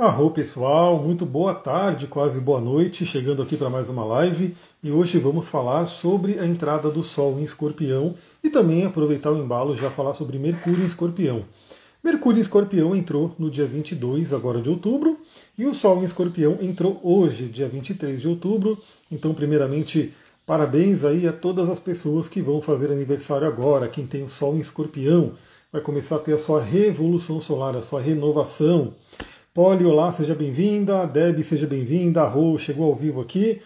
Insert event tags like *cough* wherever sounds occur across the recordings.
Arro pessoal, muito boa tarde, quase boa noite, chegando aqui para mais uma live e hoje vamos falar sobre a entrada do Sol em Escorpião e também aproveitar o embalo já falar sobre Mercúrio em Escorpião. Mercúrio em Escorpião entrou no dia 22 agora de outubro e o Sol em Escorpião entrou hoje, dia 23 de outubro. Então, primeiramente, parabéns aí a todas as pessoas que vão fazer aniversário agora, quem tem o Sol em Escorpião vai começar a ter a sua revolução solar, a sua renovação. Poli, olá, seja bem-vinda. Deb, seja bem-vinda. Rô chegou ao vivo aqui.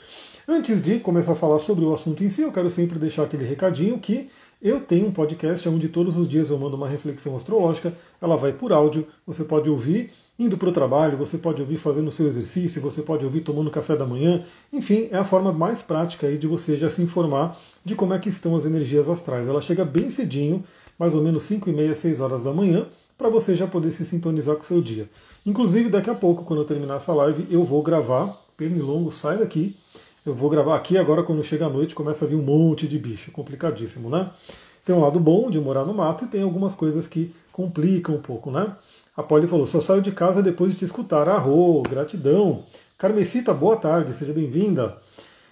Antes de começar a falar sobre o assunto em si, eu quero sempre deixar aquele recadinho que eu tenho um podcast onde todos os dias eu mando uma reflexão astrológica. Ela vai por áudio, você pode ouvir indo para o trabalho, você pode ouvir fazendo o seu exercício, você pode ouvir tomando café da manhã. Enfim, é a forma mais prática aí de você já se informar de como é que estão as energias astrais. Ela chega bem cedinho, mais ou menos 5 e meia, 6 horas da manhã, para você já poder se sintonizar com o seu dia. Inclusive, daqui a pouco, quando eu terminar essa live, eu vou gravar. Pernilongo, sai daqui. Eu vou gravar aqui agora, quando chega a noite, começa a vir um monte de bicho. Complicadíssimo, né? Tem um lado bom de morar no mato e tem algumas coisas que complicam um pouco, né? A Polly falou: só saio de casa depois de te escutar. Arro, gratidão. Carmesita, boa tarde, seja bem-vinda.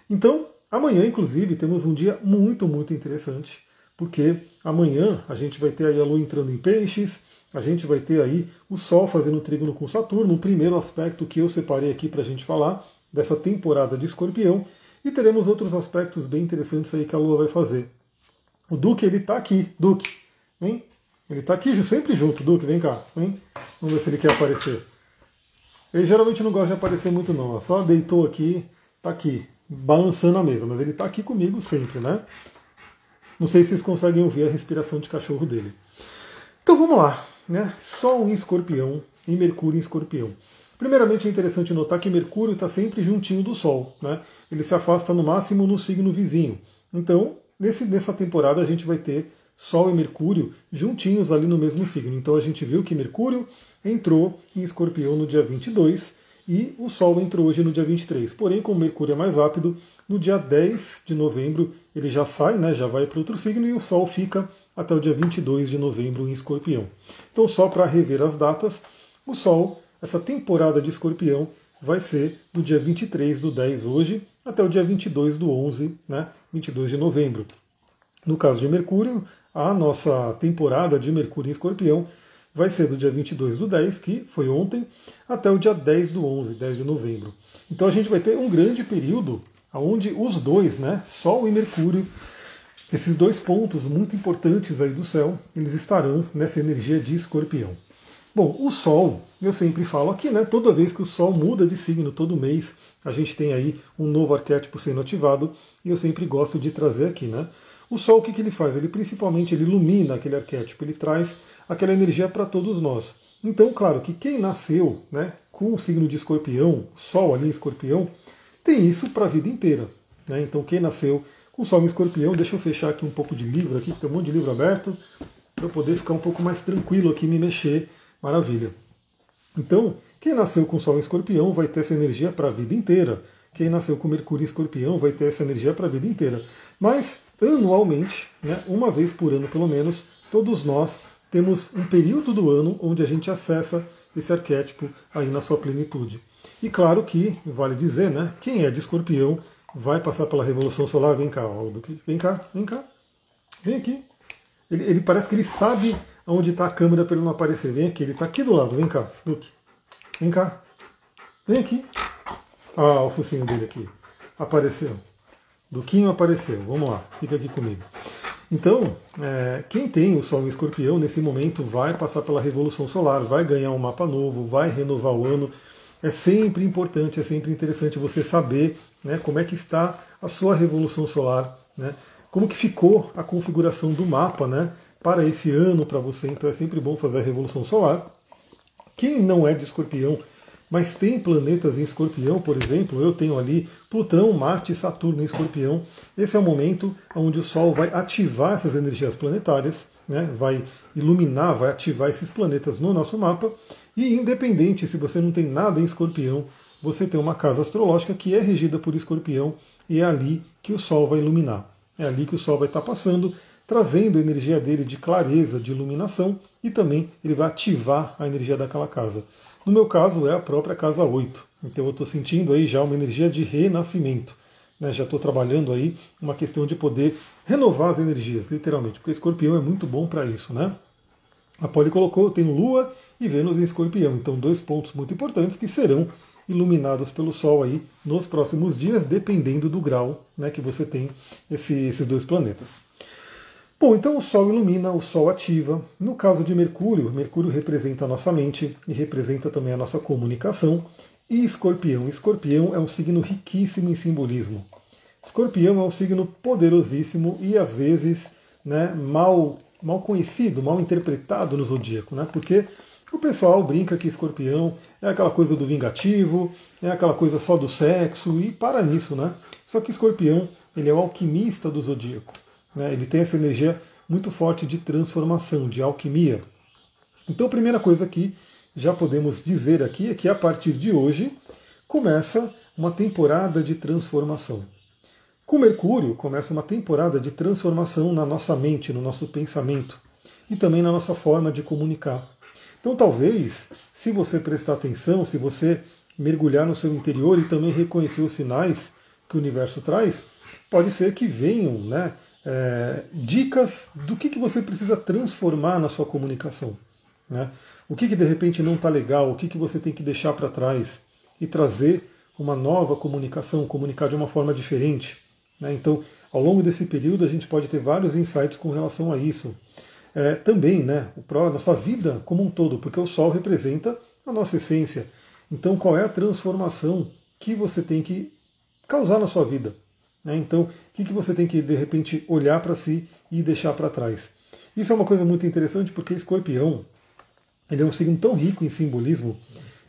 Então, amanhã, inclusive, temos um dia muito, muito interessante, porque amanhã a gente vai ter aí a Lua entrando em peixes, a gente vai ter aí o Sol fazendo trígono com Saturno, o primeiro aspecto que eu separei aqui para a gente falar dessa temporada de escorpião, e teremos outros aspectos bem interessantes aí que a Lua vai fazer. O Duque, ele está aqui. Duque, vem. Ele está aqui sempre junto. Duque, vem cá. Vem. Vamos ver se ele quer aparecer. Ele geralmente não gosta de aparecer muito não. Só deitou aqui, está aqui, balançando a mesa. Mas ele está aqui comigo sempre, né? Não sei se vocês conseguem ouvir a respiração de cachorro dele. Então vamos lá né? Sol em escorpião e Mercúrio em escorpião. Primeiramente é interessante notar que Mercúrio está sempre juntinho do Sol, né? ele se afasta no máximo no signo vizinho. Então, nesse, nessa temporada a gente vai ter Sol e Mercúrio juntinhos ali no mesmo signo. Então a gente viu que Mercúrio entrou em escorpião no dia 22 e o Sol entrou hoje no dia 23. Porém, como Mercúrio é mais rápido, no dia 10 de novembro ele já sai, né, já vai para outro signo e o Sol fica até o dia 22 de novembro em Escorpião. Então, só para rever as datas, o Sol, essa temporada de Escorpião, vai ser do dia 23 do 10 hoje até o dia 22 do 11, né, 22 de novembro. No caso de Mercúrio, a nossa temporada de Mercúrio em Escorpião vai ser do dia 22 do 10, que foi ontem, até o dia 10 do 11, 10 de novembro. Então a gente vai ter um grande período onde os dois, né, Sol e Mercúrio, esses dois pontos muito importantes aí do céu, eles estarão nessa energia de escorpião. Bom, o Sol, eu sempre falo aqui, né? Toda vez que o Sol muda de signo, todo mês, a gente tem aí um novo arquétipo sendo ativado, e eu sempre gosto de trazer aqui, né? O Sol, o que, que ele faz? Ele principalmente ele ilumina aquele arquétipo, ele traz aquela energia para todos nós. Então, claro que quem nasceu né, com o signo de escorpião, Sol ali em escorpião, tem isso para a vida inteira. Né? Então, quem nasceu com Sol em Escorpião. Deixa eu fechar aqui um pouco de livro aqui, tem um monte de livro aberto, para eu poder ficar um pouco mais tranquilo aqui, me mexer. Maravilha. Então, quem nasceu com Sol em Escorpião vai ter essa energia para a vida inteira. Quem nasceu com Mercúrio em Escorpião vai ter essa energia para a vida inteira. Mas, anualmente, né, uma vez por ano pelo menos, todos nós temos um período do ano onde a gente acessa esse arquétipo aí na sua plenitude. E claro que, vale dizer, né, quem é de escorpião vai passar pela Revolução Solar. Vem cá, Duque. Vem cá, vem cá. Vem aqui. Ele, ele parece que ele sabe onde está a câmera para ele não aparecer. Vem aqui, ele está aqui do lado. Vem cá, Duque. Vem cá. Vem aqui. Ah, o focinho dele aqui. Apareceu. Duquinho apareceu. Vamos lá, fica aqui comigo. Então, é, quem tem o Sol em Escorpião nesse momento vai passar pela Revolução Solar, vai ganhar um mapa novo, vai renovar o ano é sempre importante, é sempre interessante você saber né, como é que está a sua revolução solar, né, como que ficou a configuração do mapa né, para esse ano para você. Então é sempre bom fazer a revolução solar. Quem não é de escorpião, mas tem planetas em escorpião, por exemplo, eu tenho ali Plutão, Marte Saturno em escorpião. Esse é o momento onde o Sol vai ativar essas energias planetárias, né, vai iluminar, vai ativar esses planetas no nosso mapa e independente se você não tem nada em escorpião, você tem uma casa astrológica que é regida por escorpião e é ali que o Sol vai iluminar. É ali que o Sol vai estar passando, trazendo a energia dele de clareza, de iluminação e também ele vai ativar a energia daquela casa. No meu caso é a própria casa 8. Então eu estou sentindo aí já uma energia de renascimento. Né? Já estou trabalhando aí uma questão de poder renovar as energias, literalmente, porque escorpião é muito bom para isso, né? A Poli colocou, eu tenho Lua e Vênus em escorpião, então dois pontos muito importantes que serão iluminados pelo Sol aí nos próximos dias, dependendo do grau né, que você tem esse, esses dois planetas. Bom, então o Sol ilumina, o Sol ativa. No caso de Mercúrio, Mercúrio representa a nossa mente e representa também a nossa comunicação. E Escorpião, Escorpião é um signo riquíssimo em simbolismo. Escorpião é um signo poderosíssimo e às vezes né, mal, mal conhecido, mal interpretado no zodíaco, né? Porque o pessoal brinca que escorpião é aquela coisa do vingativo, é aquela coisa só do sexo e para nisso, né? Só que escorpião, ele é o alquimista do zodíaco. Né? Ele tem essa energia muito forte de transformação, de alquimia. Então a primeira coisa que já podemos dizer aqui é que a partir de hoje começa uma temporada de transformação. Com Mercúrio começa uma temporada de transformação na nossa mente, no nosso pensamento e também na nossa forma de comunicar. Então, talvez, se você prestar atenção, se você mergulhar no seu interior e também reconhecer os sinais que o universo traz, pode ser que venham né, é, dicas do que, que você precisa transformar na sua comunicação. Né? O que, que de repente não está legal, o que, que você tem que deixar para trás e trazer uma nova comunicação, comunicar de uma forma diferente. Né? Então, ao longo desse período, a gente pode ter vários insights com relação a isso é, também né, a nossa vida como um todo, porque o Sol representa a nossa essência. Então, qual é a transformação que você tem que causar na sua vida? Né? Então, o que, que você tem que, de repente, olhar para si e deixar para trás? Isso é uma coisa muito interessante porque Escorpião ele é um signo tão rico em simbolismo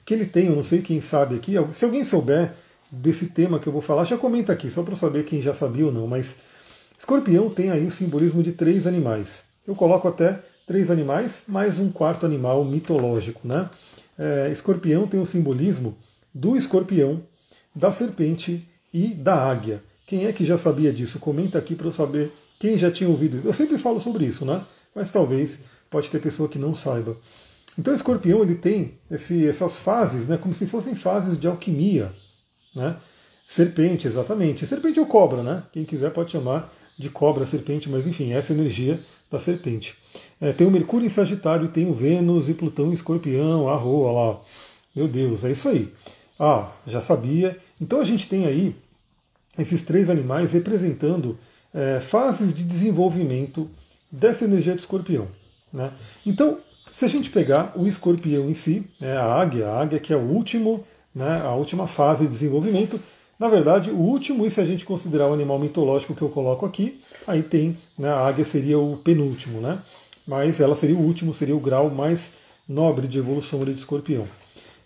que ele tem, eu não sei quem sabe aqui, se alguém souber desse tema que eu vou falar, já comenta aqui, só para saber quem já sabia ou não, mas Escorpião tem aí o simbolismo de três animais eu coloco até três animais, mais um quarto animal mitológico. Né? É, escorpião tem o simbolismo do escorpião, da serpente e da águia. Quem é que já sabia disso? Comenta aqui para eu saber quem já tinha ouvido isso. Eu sempre falo sobre isso, né? Mas talvez pode ter pessoa que não saiba. Então o escorpião ele tem esse, essas fases, né, como se fossem fases de alquimia. Né? Serpente, exatamente. Serpente ou cobra, né? Quem quiser pode chamar de cobra, serpente, mas enfim, essa energia da serpente. É, tem o Mercúrio em Sagitário, tem o Vênus e Plutão em Escorpião, a roa lá. Meu Deus, é isso aí. Ah, já sabia. Então a gente tem aí esses três animais representando é, fases de desenvolvimento dessa energia do escorpião. Né? Então, se a gente pegar o escorpião em si, é a águia, a águia que é o último, né, a última fase de desenvolvimento, na verdade, o último, e se a gente considerar o animal mitológico que eu coloco aqui, aí tem, né, a águia seria o penúltimo, né? Mas ela seria o último, seria o grau mais nobre de evolução de escorpião.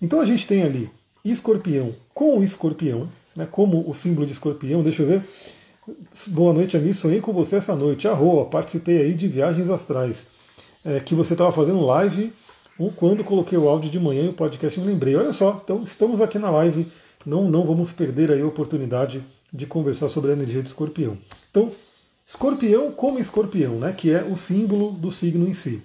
Então a gente tem ali escorpião com o escorpião, né, como o símbolo de escorpião, deixa eu ver. Boa noite, amigo. Sonhei com você essa noite. Arroa, participei aí de viagens astrais. É, que você estava fazendo live quando coloquei o áudio de manhã e o podcast me lembrei. Olha só, então estamos aqui na live não, não vamos perder aí a oportunidade de conversar sobre a energia de escorpião. Então, escorpião como escorpião, né, que é o símbolo do signo em si.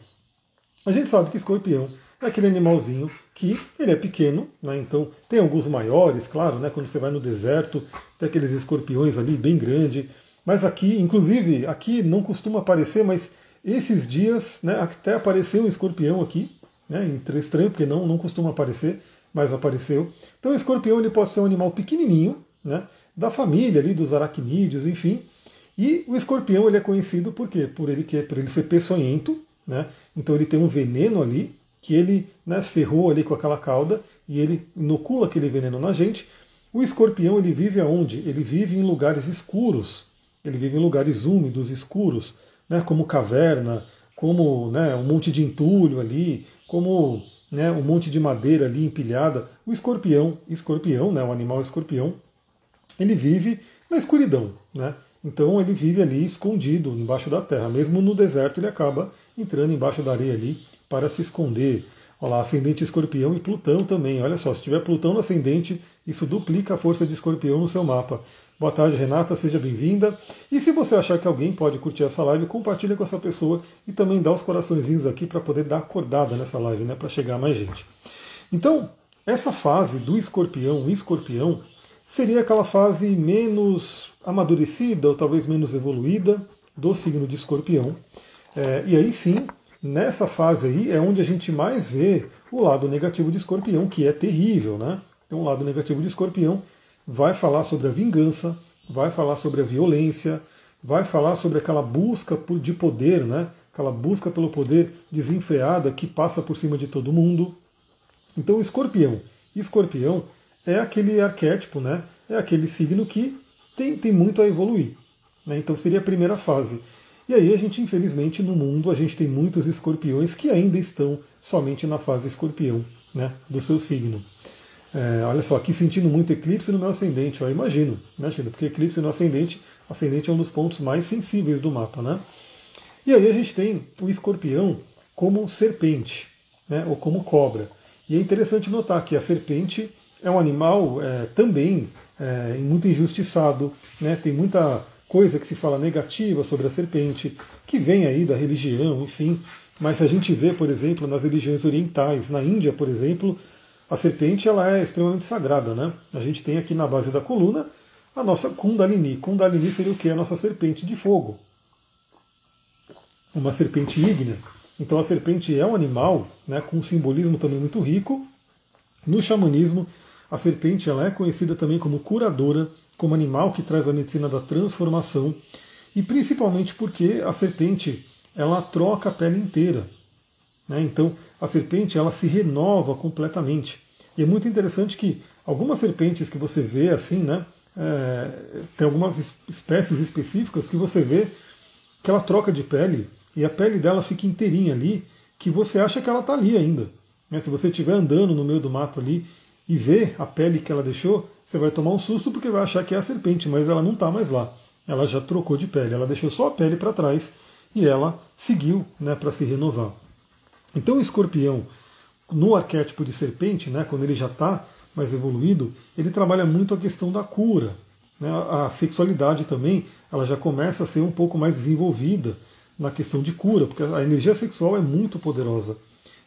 A gente sabe que escorpião é aquele animalzinho que ele é pequeno, né, então tem alguns maiores, claro, né, quando você vai no deserto, tem aqueles escorpiões ali bem grande, mas aqui, inclusive, aqui não costuma aparecer, mas esses dias, né, até apareceu um escorpião aqui, né, estranho porque não, não costuma aparecer, mas apareceu. Então o escorpião ele pode ser um animal pequenininho, né, da família ali dos aracnídeos, enfim. E o escorpião ele é conhecido por quê? Por ele, por ele ser peçonhento, né? Então ele tem um veneno ali que ele né, ferrou ali com aquela cauda e ele inocula aquele veneno na gente. O escorpião ele vive aonde? Ele vive em lugares escuros. Ele vive em lugares úmidos, escuros, né, como caverna, como né, um monte de entulho ali, como né, um monte de madeira ali empilhada. O escorpião, escorpião, né, o animal escorpião, ele vive na escuridão, né? Então ele vive ali escondido embaixo da terra. Mesmo no deserto ele acaba entrando embaixo da areia ali para se esconder. Olha lá, ascendente escorpião e Plutão também. Olha só, se tiver Plutão no ascendente, isso duplica a força de escorpião no seu mapa. Boa tarde, Renata, seja bem-vinda. E se você achar que alguém pode curtir essa live, compartilha com essa pessoa e também dá os coraçõezinhos aqui para poder dar acordada nessa live, né? Para chegar mais gente. Então, essa fase do escorpião, escorpião, seria aquela fase menos amadurecida ou talvez menos evoluída do signo de escorpião. É, e aí sim, nessa fase aí é onde a gente mais vê o lado negativo de escorpião, que é terrível, né? Então o lado negativo de escorpião vai falar sobre a vingança, vai falar sobre a violência, vai falar sobre aquela busca de poder, né? aquela busca pelo poder desenfreada que passa por cima de todo mundo. Então, o escorpião. Escorpião é aquele arquétipo, né? é aquele signo que tem, tem muito a evoluir. Né? Então, seria a primeira fase. E aí, a gente, infelizmente, no mundo, a gente tem muitos escorpiões que ainda estão somente na fase escorpião né? do seu signo. É, olha só, aqui sentindo muito eclipse no meu ascendente, eu imagino, né, Sheila? Porque eclipse no ascendente, ascendente é um dos pontos mais sensíveis do mapa, né? E aí a gente tem o escorpião como serpente, né, ou como cobra. E é interessante notar que a serpente é um animal é, também é, muito injustiçado, né, tem muita coisa que se fala negativa sobre a serpente, que vem aí da religião, enfim. Mas se a gente vê, por exemplo, nas religiões orientais, na Índia, por exemplo, a serpente ela é extremamente sagrada, né? A gente tem aqui na base da coluna a nossa Kundalini. Kundalini seria o que? A nossa serpente de fogo. Uma serpente ígnea. Então a serpente é um animal né, com um simbolismo também muito rico. No xamanismo, a serpente ela é conhecida também como curadora, como animal que traz a medicina da transformação, e principalmente porque a serpente ela troca a pele inteira. Né? Então a serpente ela se renova completamente. E é muito interessante que algumas serpentes que você vê assim, né? É, tem algumas espécies específicas que você vê que ela troca de pele e a pele dela fica inteirinha ali, que você acha que ela está ali ainda. Né? Se você estiver andando no meio do mato ali e ver a pele que ela deixou, você vai tomar um susto porque vai achar que é a serpente, mas ela não está mais lá. Ela já trocou de pele, ela deixou só a pele para trás e ela seguiu né, para se renovar. Então o escorpião, no arquétipo de serpente, né, quando ele já está mais evoluído, ele trabalha muito a questão da cura. Né? A sexualidade também ela já começa a ser um pouco mais desenvolvida na questão de cura, porque a energia sexual é muito poderosa.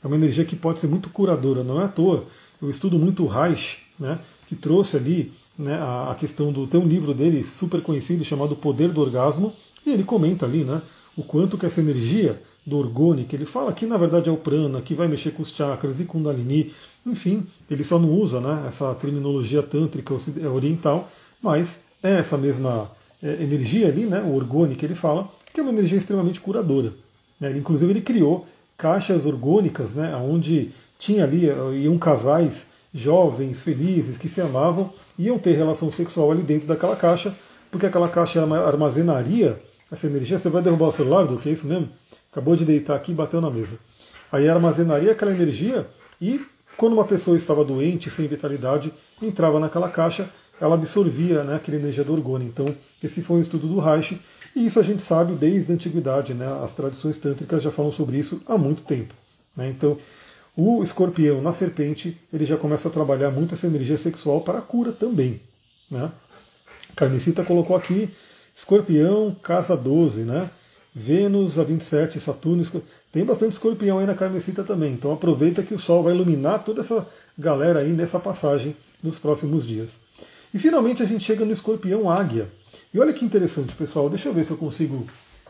É uma energia que pode ser muito curadora, não é à toa. Eu estudo muito o Reich, né, que trouxe ali né, a, questão do. Tem um livro dele super conhecido chamado Poder do Orgasmo, e ele comenta ali né, o quanto que essa energia do orgone, que ele fala que na verdade é o prana, que vai mexer com os chakras e kundalini, enfim, ele só não usa né, essa terminologia tântrica é, oriental, mas é essa mesma é, energia ali, né, o orgone que ele fala, que é uma energia extremamente curadora. Né? Inclusive ele criou caixas orgônicas, né, onde tinha ali, eh, iam casais jovens, felizes, que se amavam, iam ter relação sexual ali dentro daquela caixa, porque aquela caixa armazenaria essa energia. Você vai derrubar o celular, do que é isso mesmo? Acabou de deitar aqui e bateu na mesa. Aí armazenaria aquela energia e quando uma pessoa estava doente, sem vitalidade, entrava naquela caixa, ela absorvia né, aquela energia do orgônio. Então, esse foi um estudo do Reich, e isso a gente sabe desde a antiguidade. Né, as tradições tântricas já falam sobre isso há muito tempo. Né, então, o escorpião na serpente, ele já começa a trabalhar muito essa energia sexual para a cura também. Né? Carnicita colocou aqui, escorpião, casa 12, né? Vênus a 27, Saturno. Tem bastante escorpião aí na carnecita também. Então aproveita que o Sol vai iluminar toda essa galera aí nessa passagem nos próximos dias. E finalmente a gente chega no escorpião águia. E olha que interessante, pessoal. Deixa eu ver se eu consigo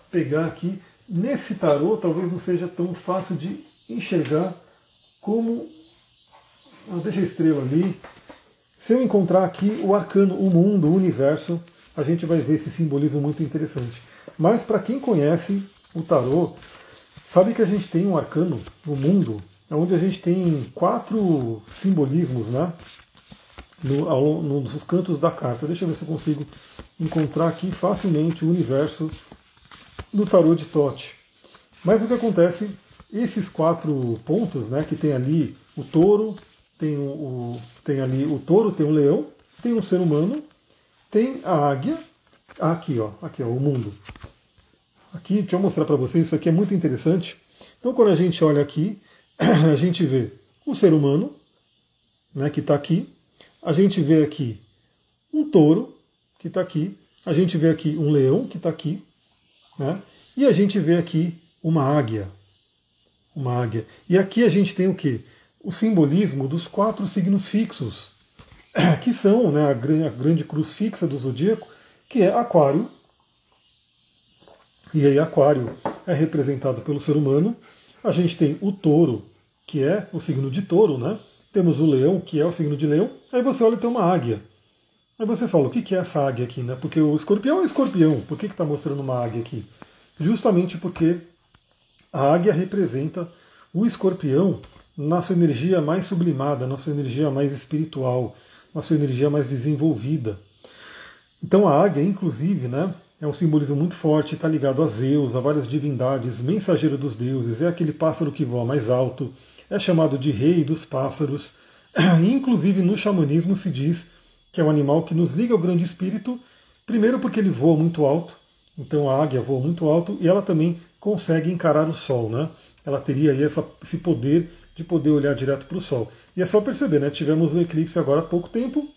pegar aqui. Nesse tarô, talvez não seja tão fácil de enxergar como. Deixa a estrela ali. Se eu encontrar aqui o arcano, o mundo, o universo, a gente vai ver esse simbolismo muito interessante. Mas para quem conhece o tarô, sabe que a gente tem um arcano no mundo, onde a gente tem quatro simbolismos, né? No, ao, nos cantos da carta. Deixa eu ver se eu consigo encontrar aqui facilmente o universo do tarô de Tote. Mas o que acontece, esses quatro pontos, né, que tem ali o touro, tem, o, o, tem ali o touro, tem o leão, tem um ser humano, tem a águia, aqui ó, aqui ó, o mundo. Aqui, deixa eu mostrar para vocês, isso aqui é muito interessante. Então, quando a gente olha aqui, *clears throat* a gente vê o ser humano, né, que está aqui, a gente vê aqui um touro, que está aqui, a gente vê aqui um leão, que está aqui, né, e a gente vê aqui uma águia. Uma águia. E aqui a gente tem o que? O simbolismo dos quatro signos fixos, *clears throat* que são né, a grande cruz fixa do zodíaco, que é Aquário. E aí, Aquário é representado pelo ser humano. A gente tem o touro, que é o signo de touro, né? Temos o leão, que é o signo de leão. Aí você olha e tem uma águia. Aí você fala, o que é essa águia aqui, né? Porque o escorpião é escorpião. Por que está mostrando uma águia aqui? Justamente porque a águia representa o escorpião na sua energia mais sublimada, na sua energia mais espiritual, na sua energia mais desenvolvida. Então a águia, inclusive, né, é um simbolismo muito forte, está ligado a Zeus, a várias divindades, mensageiro dos deuses, é aquele pássaro que voa mais alto, é chamado de rei dos pássaros. *clears throat* inclusive no xamanismo se diz que é um animal que nos liga ao grande espírito, primeiro porque ele voa muito alto, então a águia voa muito alto e ela também consegue encarar o sol, né? Ela teria aí essa, esse poder de poder olhar direto para o sol. E é só perceber, né? Tivemos um eclipse agora há pouco tempo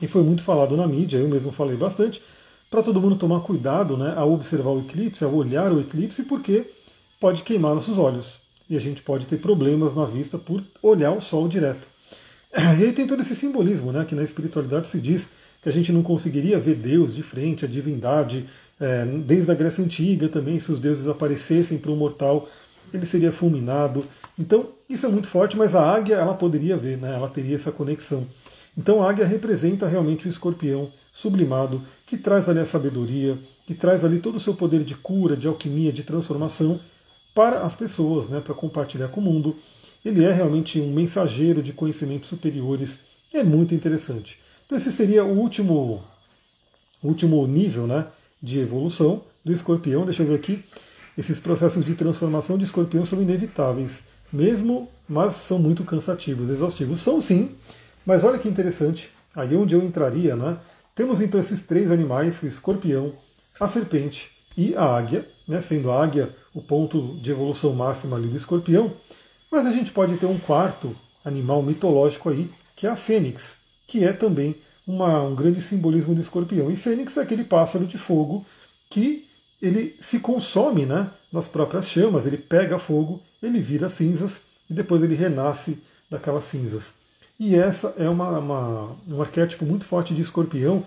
e foi muito falado na mídia, eu mesmo falei bastante, para todo mundo tomar cuidado né, ao observar o eclipse, ao olhar o eclipse, porque pode queimar nossos olhos e a gente pode ter problemas na vista por olhar o sol direto. E aí tem todo esse simbolismo, né, que na espiritualidade se diz que a gente não conseguiria ver Deus de frente, a divindade, é, desde a Grécia Antiga também, se os deuses aparecessem para um mortal, ele seria fulminado. Então, isso é muito forte, mas a águia ela poderia ver, né? ela teria essa conexão. Então, a águia representa realmente o escorpião sublimado, que traz ali a sabedoria, que traz ali todo o seu poder de cura, de alquimia, de transformação para as pessoas, né? para compartilhar com o mundo. Ele é realmente um mensageiro de conhecimentos superiores, é muito interessante. Então, esse seria o último, último nível né, de evolução do escorpião. Deixa eu ver aqui esses processos de transformação de escorpião são inevitáveis, mesmo, mas são muito cansativos, exaustivos. São sim, mas olha que interessante, aí onde eu entraria, né? Temos então esses três animais, o escorpião, a serpente e a águia, né? sendo a águia o ponto de evolução máxima ali do escorpião, mas a gente pode ter um quarto animal mitológico aí, que é a fênix, que é também uma, um grande simbolismo do escorpião. E fênix é aquele pássaro de fogo que ele se consome né, nas próprias chamas, ele pega fogo, ele vira cinzas e depois ele renasce daquelas cinzas. E essa é uma, uma, um arquétipo muito forte de escorpião,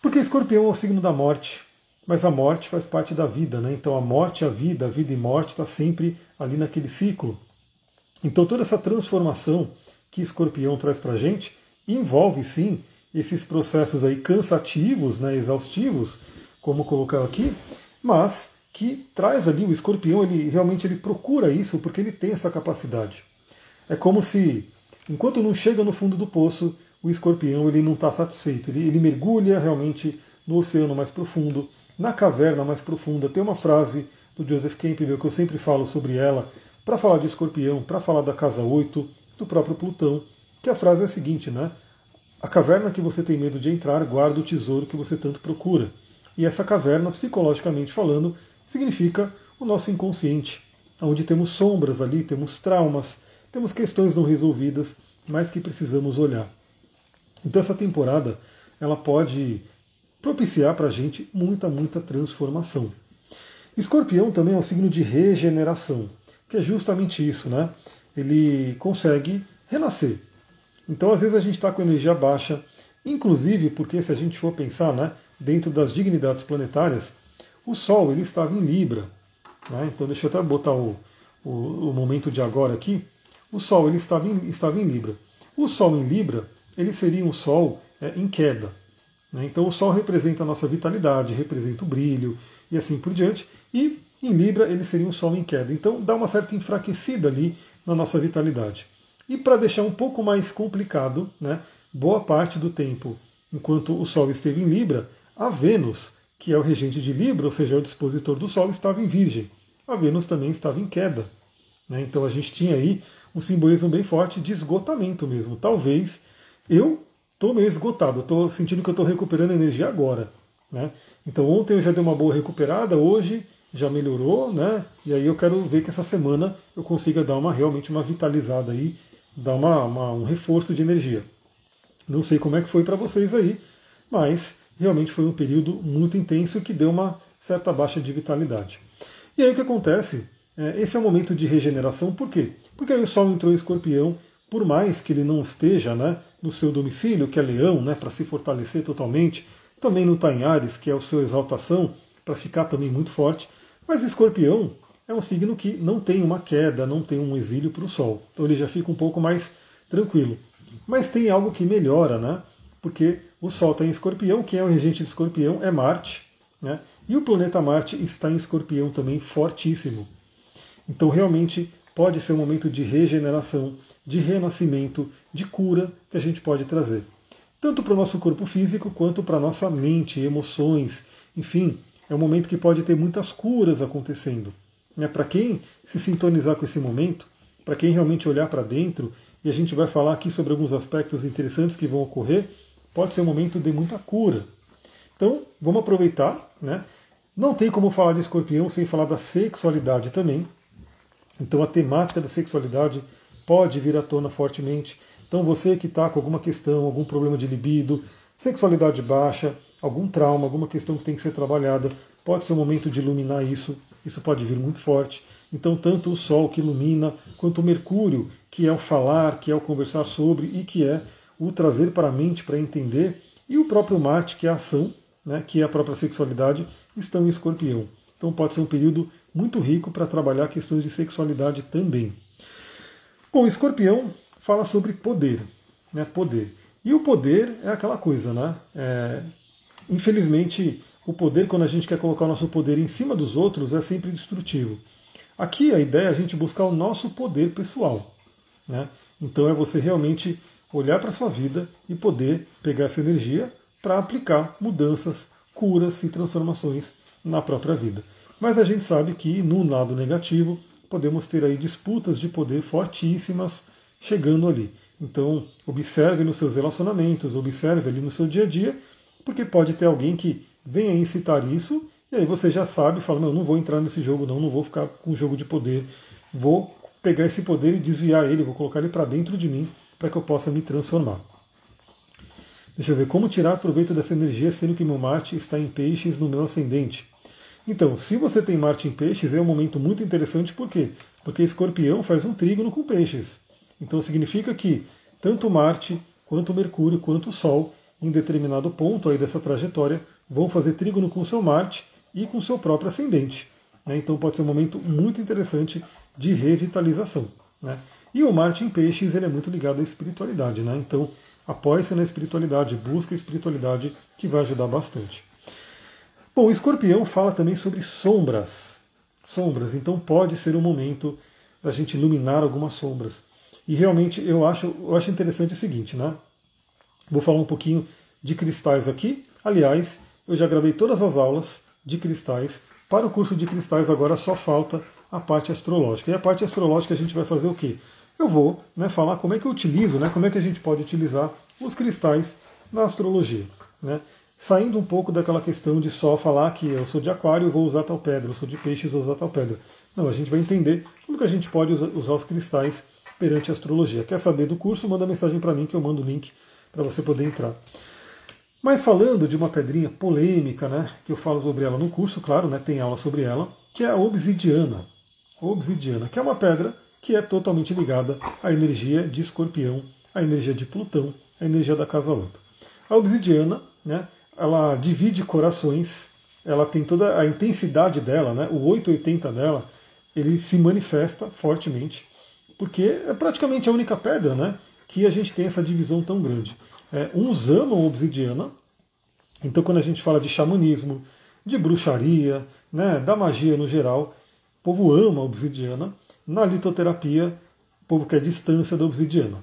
porque escorpião é o signo da morte, mas a morte faz parte da vida, né? Então a morte, a vida, a vida e morte está sempre ali naquele ciclo. Então toda essa transformação que escorpião traz para a gente envolve sim esses processos aí cansativos, né, exaustivos, como colocar aqui, mas que traz ali o escorpião, ele realmente ele procura isso porque ele tem essa capacidade. É como se, enquanto não chega no fundo do poço, o escorpião ele não está satisfeito. Ele, ele mergulha realmente no oceano mais profundo, na caverna mais profunda. Tem uma frase do Joseph Campbell que eu sempre falo sobre ela, para falar de escorpião, para falar da casa 8, do próprio Plutão, que a frase é a seguinte, né? A caverna que você tem medo de entrar guarda o tesouro que você tanto procura. E essa caverna, psicologicamente falando, significa o nosso inconsciente, onde temos sombras ali, temos traumas, temos questões não resolvidas, mas que precisamos olhar. Então essa temporada ela pode propiciar para a gente muita, muita transformação. Escorpião também é um signo de regeneração, que é justamente isso, né? Ele consegue renascer. Então, às vezes, a gente está com energia baixa, inclusive porque, se a gente for pensar, né, dentro das dignidades planetárias, o Sol ele estava em Libra. Né? Então deixa eu até botar o, o, o, momento de agora aqui. O Sol ele estava em, estava em Libra. O Sol em Libra ele seria um Sol é, em queda. Né? Então o Sol representa a nossa vitalidade, representa o brilho e assim por diante. E em Libra ele seria um Sol em queda. Então dá uma certa enfraquecida ali na nossa vitalidade. E para deixar um pouco mais complicado, né, boa parte do tempo, enquanto o Sol esteve em Libra, a Vênus, que é o regente de Libra, ou seja, o dispositor do Sol, estava em Virgem. A Vênus também estava em queda. Né? Então a gente tinha aí um simbolismo bem forte de esgotamento mesmo. Talvez eu estou meio esgotado, estou sentindo que eu estou recuperando energia agora. Né? Então ontem eu já dei uma boa recuperada, hoje já melhorou, né? E aí eu quero ver que essa semana eu consiga dar uma realmente uma vitalizada aí, dar uma, uma um reforço de energia. Não sei como é que foi para vocês aí, mas realmente foi um período muito intenso que deu uma certa baixa de vitalidade. E aí o que acontece? É, esse é um momento de regeneração, por quê? Porque aí o Sol entrou em escorpião, por mais que ele não esteja né, no seu domicílio, que é leão, né, para se fortalecer totalmente, também no está em Ares, que é o seu exaltação, para ficar também muito forte, mas escorpião é um signo que não tem uma queda, não tem um exílio para o Sol. Então ele já fica um pouco mais tranquilo. Mas tem algo que melhora, né? Porque o Sol está em escorpião, quem é o regente de escorpião é Marte, né? E o planeta Marte está em escorpião também fortíssimo. Então realmente pode ser um momento de regeneração, de renascimento, de cura que a gente pode trazer. Tanto para o nosso corpo físico quanto para a nossa mente, emoções, enfim, é um momento que pode ter muitas curas acontecendo. Né? Para quem se sintonizar com esse momento, para quem realmente olhar para dentro, e a gente vai falar aqui sobre alguns aspectos interessantes que vão ocorrer, pode ser um momento de muita cura. Então, vamos aproveitar. Né? Não tem como falar de escorpião sem falar da sexualidade também. Então, a temática da sexualidade pode vir à tona fortemente. Então, você que está com alguma questão, algum problema de libido, sexualidade baixa, algum trauma, alguma questão que tem que ser trabalhada, pode ser o momento de iluminar isso, isso pode vir muito forte. Então, tanto o Sol que ilumina, quanto o Mercúrio, que é o falar, que é o conversar sobre e que é o trazer para a mente para entender, e o próprio Marte, que é a ação, né, que é a própria sexualidade, estão em escorpião. Então, pode ser um período muito rico para trabalhar questões de sexualidade também. Bom, escorpião fala sobre poder, né, poder. E o poder é aquela coisa, né? É, infelizmente, o poder, quando a gente quer colocar o nosso poder em cima dos outros, é sempre destrutivo. Aqui a ideia é a gente buscar o nosso poder pessoal. Né? Então é você realmente olhar para a sua vida e poder pegar essa energia para aplicar mudanças, curas e transformações na própria vida. Mas a gente sabe que no lado negativo podemos ter aí disputas de poder fortíssimas chegando ali. Então observe nos seus relacionamentos, observe ali no seu dia a dia porque pode ter alguém que venha incitar isso, e aí você já sabe, fala, não, não vou entrar nesse jogo não, não vou ficar com um jogo de poder, vou pegar esse poder e desviar ele, vou colocar ele para dentro de mim para que eu possa me transformar. Deixa eu ver como tirar proveito dessa energia, sendo que meu Marte está em peixes no meu ascendente. Então, se você tem Marte em peixes, é um momento muito interessante, por quê? Porque escorpião faz um trígono com peixes. Então significa que tanto Marte, quanto Mercúrio, quanto o Sol em determinado ponto aí dessa trajetória, vão fazer trígono com seu Marte e com seu próprio ascendente. Né? Então pode ser um momento muito interessante de revitalização. Né? E o Marte em Peixes ele é muito ligado à espiritualidade. Né? Então apoie-se na espiritualidade, busque a espiritualidade que vai ajudar bastante. Bom, o escorpião fala também sobre sombras. Sombras, então pode ser um momento da gente iluminar algumas sombras. E realmente eu acho, eu acho interessante o seguinte, né? Vou falar um pouquinho de cristais aqui. Aliás, eu já gravei todas as aulas de cristais. Para o curso de cristais agora só falta a parte astrológica. E a parte astrológica a gente vai fazer o quê? Eu vou né, falar como é que eu utilizo, né, como é que a gente pode utilizar os cristais na astrologia. Né? Saindo um pouco daquela questão de só falar que eu sou de aquário, vou usar tal pedra, eu sou de peixes, vou usar tal pedra. Não, a gente vai entender como que a gente pode usar os cristais perante a astrologia. Quer saber do curso? Manda mensagem para mim que eu mando o link para você poder entrar. Mas falando de uma pedrinha polêmica, né, que eu falo sobre ela no curso, claro, né, tem aula sobre ela, que é a obsidiana. Obsidiana, que é uma pedra que é totalmente ligada à energia de escorpião, à energia de Plutão, à energia da casa 8. A obsidiana, né, ela divide corações, ela tem toda a intensidade dela, né, o 880 dela, ele se manifesta fortemente, porque é praticamente a única pedra né, que a gente tem essa divisão tão grande. É, uns amam obsidiana, então quando a gente fala de xamanismo, de bruxaria, né, da magia no geral, o povo ama a obsidiana. Na litoterapia, o povo quer distância da obsidiana.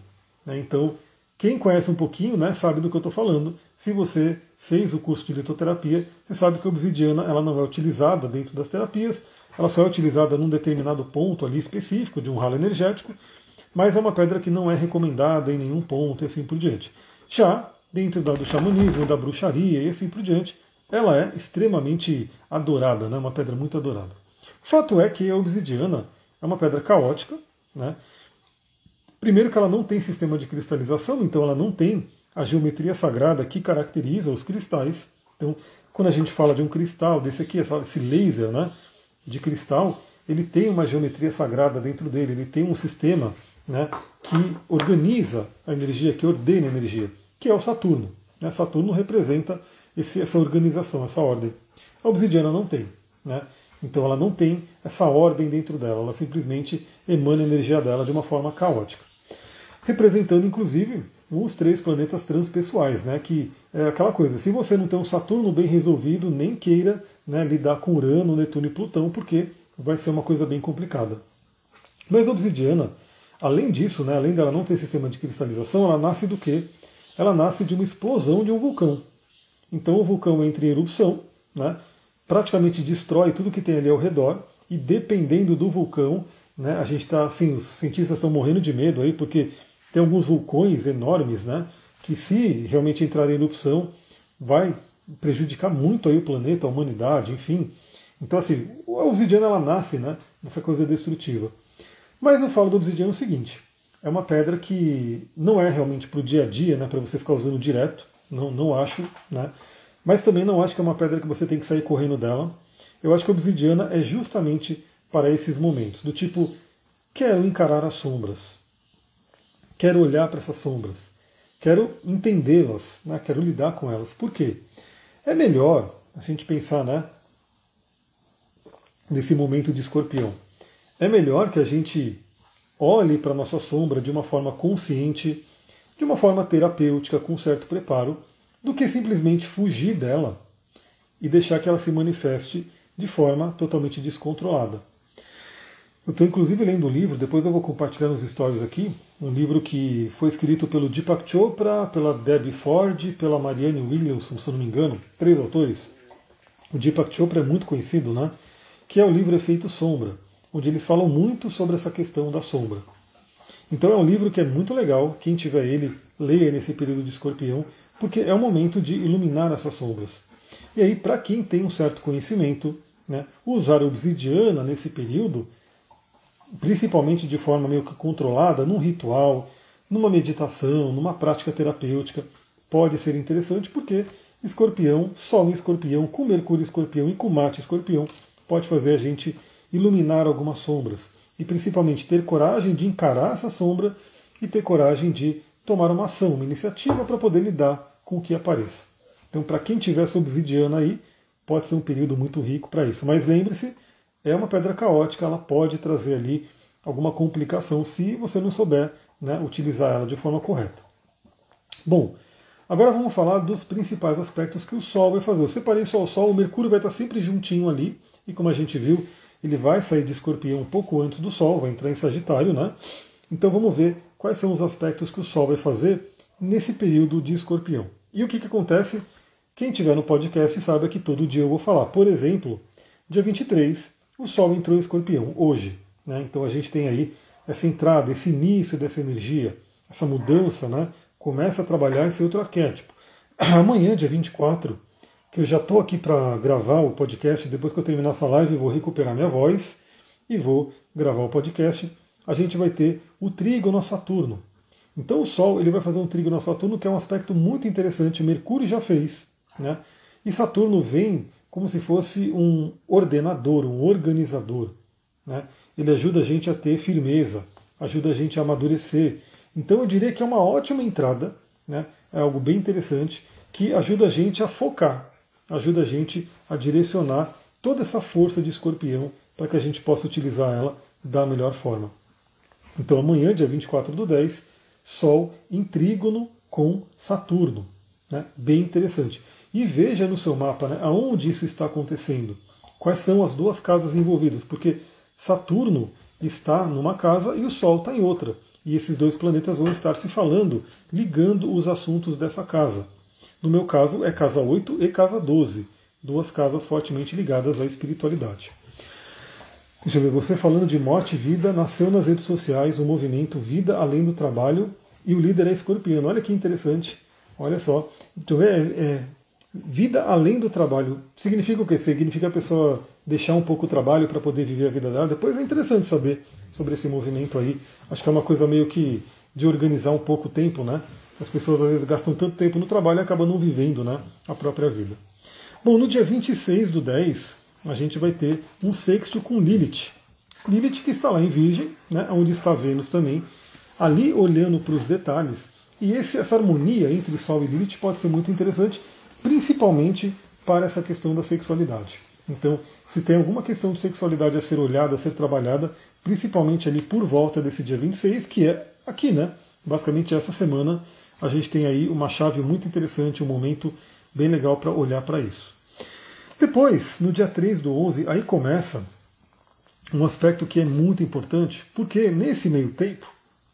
Né, então, quem conhece um pouquinho né, sabe do que eu estou falando. Se você fez o curso de litoterapia, você sabe que a obsidiana ela não é utilizada dentro das terapias, ela só é utilizada num determinado ponto ali específico de um ralo energético, mas é uma pedra que não é recomendada em nenhum ponto e assim por diante. Já dentro do xamanismo, da bruxaria e assim por diante, ela é extremamente adorada, né? uma pedra muito adorada. Fato é que a obsidiana é uma pedra caótica, né? Primeiro que ela não tem sistema de cristalização, então ela não tem a geometria sagrada que caracteriza os cristais. Então, quando a gente fala de um cristal, desse aqui, esse laser né, de cristal, ele tem uma geometria sagrada dentro dele, ele tem um sistema né, que organiza a energia, que ordena a energia, que é o Saturno. Né? Saturno representa esse, essa organização, essa ordem. A obsidiana não tem. Né? Então ela não tem essa ordem dentro dela, ela simplesmente emana a energia dela de uma forma caótica. Representando, inclusive, os três planetas transpessoais, né? que é aquela coisa, se você não tem um Saturno bem resolvido, nem queira né, lidar com Urano, Netuno e Plutão, porque vai ser uma coisa bem complicada. Mas a obsidiana, além disso, né, além dela não ter sistema de cristalização, ela nasce do quê? Ela nasce de uma explosão de um vulcão. Então o vulcão entra em erupção, né, praticamente destrói tudo que tem ali ao redor, e dependendo do vulcão, né, a gente está assim, os cientistas estão morrendo de medo aí, porque tem alguns vulcões enormes, né, que se realmente entrar em erupção, vai prejudicar muito aí o planeta, a humanidade, enfim. Então assim, a obsidiana ela nasce, né, nessa coisa destrutiva. Mas eu falo da obsidiana o seguinte, é uma pedra que não é realmente para o dia a dia, né, para você ficar usando direto, não, não acho, né, mas também não acho que é uma pedra que você tem que sair correndo dela. Eu acho que a obsidiana é justamente para esses momentos, do tipo, quero encarar as sombras, quero olhar para essas sombras, quero entendê-las, né? quero lidar com elas. Por quê? É melhor a gente pensar né, nesse momento de escorpião. É melhor que a gente olhe para a nossa sombra de uma forma consciente, de uma forma terapêutica, com certo preparo, do que simplesmente fugir dela e deixar que ela se manifeste de forma totalmente descontrolada. Eu estou inclusive lendo um livro, depois eu vou compartilhar nos stories aqui, um livro que foi escrito pelo Deepak Chopra, pela Debbie Ford, pela Marianne Williamson, se eu não me engano, três autores. O Deepak Chopra é muito conhecido, né? Que é o livro Efeito Sombra, onde eles falam muito sobre essa questão da sombra. Então é um livro que é muito legal, quem tiver ele, leia nesse período de escorpião, porque é o momento de iluminar essas sombras. E aí, para quem tem um certo conhecimento, né, usar obsidiana nesse período, principalmente de forma meio que controlada, num ritual, numa meditação, numa prática terapêutica, pode ser interessante porque escorpião, Sol em escorpião, com Mercúrio escorpião e com Marte escorpião, pode fazer a gente iluminar algumas sombras. E principalmente ter coragem de encarar essa sombra e ter coragem de tomar uma ação, uma iniciativa para poder lidar com o que apareça. Então, para quem tiver subsidiando aí, pode ser um período muito rico para isso. Mas lembre-se, é uma pedra caótica, ela pode trazer ali alguma complicação se você não souber né, utilizar ela de forma correta. Bom, agora vamos falar dos principais aspectos que o Sol vai fazer. Eu separei só o Sol, o Mercúrio vai estar sempre juntinho ali, e como a gente viu, ele vai sair de escorpião um pouco antes do Sol, vai entrar em Sagitário, né? Então vamos ver quais são os aspectos que o Sol vai fazer nesse período de escorpião. E o que, que acontece? Quem tiver no podcast sabe que todo dia eu vou falar. Por exemplo, dia 23, o Sol entrou em escorpião, hoje. Né? Então a gente tem aí essa entrada, esse início dessa energia, essa mudança, né? começa a trabalhar esse outro arquétipo. *clears throat* Amanhã, dia 24, que eu já estou aqui para gravar o podcast, depois que eu terminar essa live, vou recuperar minha voz e vou gravar o podcast. A gente vai ter o trígono a Saturno. Então o Sol ele vai fazer um trígono a Saturno que é um aspecto muito interessante. Mercúrio já fez, né? E Saturno vem como se fosse um ordenador, um organizador. Né? Ele ajuda a gente a ter firmeza, ajuda a gente a amadurecer. Então eu diria que é uma ótima entrada, né? é algo bem interessante, que ajuda a gente a focar, ajuda a gente a direcionar toda essa força de escorpião para que a gente possa utilizar ela da melhor forma. Então amanhã, dia 24 do 10, Sol em trígono com Saturno. Né? Bem interessante. E veja no seu mapa né, aonde isso está acontecendo. Quais são as duas casas envolvidas? Porque Saturno está numa casa e o Sol está em outra. E esses dois planetas vão estar se falando, ligando os assuntos dessa casa. No meu caso, é casa 8 e casa 12, duas casas fortemente ligadas à espiritualidade. Deixa eu ver, você falando de morte e vida, nasceu nas redes sociais o movimento Vida Além do Trabalho e o líder é escorpiano. Olha que interessante, olha só. Então, é, é, vida além do trabalho. Significa o quê? Significa a pessoa deixar um pouco o trabalho para poder viver a vida dela. Depois é interessante saber sobre esse movimento aí. Acho que é uma coisa meio que de organizar um pouco o tempo, né? As pessoas às vezes gastam tanto tempo no trabalho e acabam não vivendo né, a própria vida. Bom, no dia 26 do 10, a gente vai ter um sexto com Lilith. Lilith que está lá em Virgem, né, onde está Vênus também, ali olhando para os detalhes. E esse, essa harmonia entre Sol e Lilith pode ser muito interessante, principalmente para essa questão da sexualidade. Então, se tem alguma questão de sexualidade a ser olhada, a ser trabalhada, principalmente ali por volta desse dia 26, que é aqui, né? Basicamente essa semana a gente tem aí uma chave muito interessante, um momento bem legal para olhar para isso. Depois, no dia 3 do 11, aí começa um aspecto que é muito importante, porque nesse meio tempo,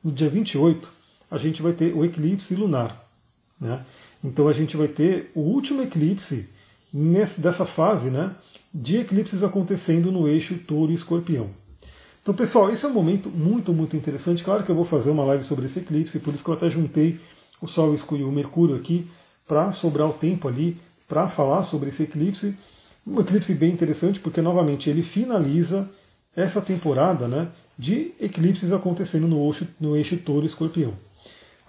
no dia 28, a gente vai ter o eclipse lunar. Né? Então a gente vai ter o último eclipse nesse, dessa fase né, de eclipses acontecendo no eixo touro e escorpião. Então, pessoal, esse é um momento muito, muito interessante. Claro que eu vou fazer uma live sobre esse eclipse, por isso que eu até juntei o Sol e o Mercúrio aqui para sobrar o tempo ali para falar sobre esse eclipse. Um eclipse bem interessante porque novamente ele finaliza essa temporada né, de eclipses acontecendo no eixo, no eixo touro escorpião.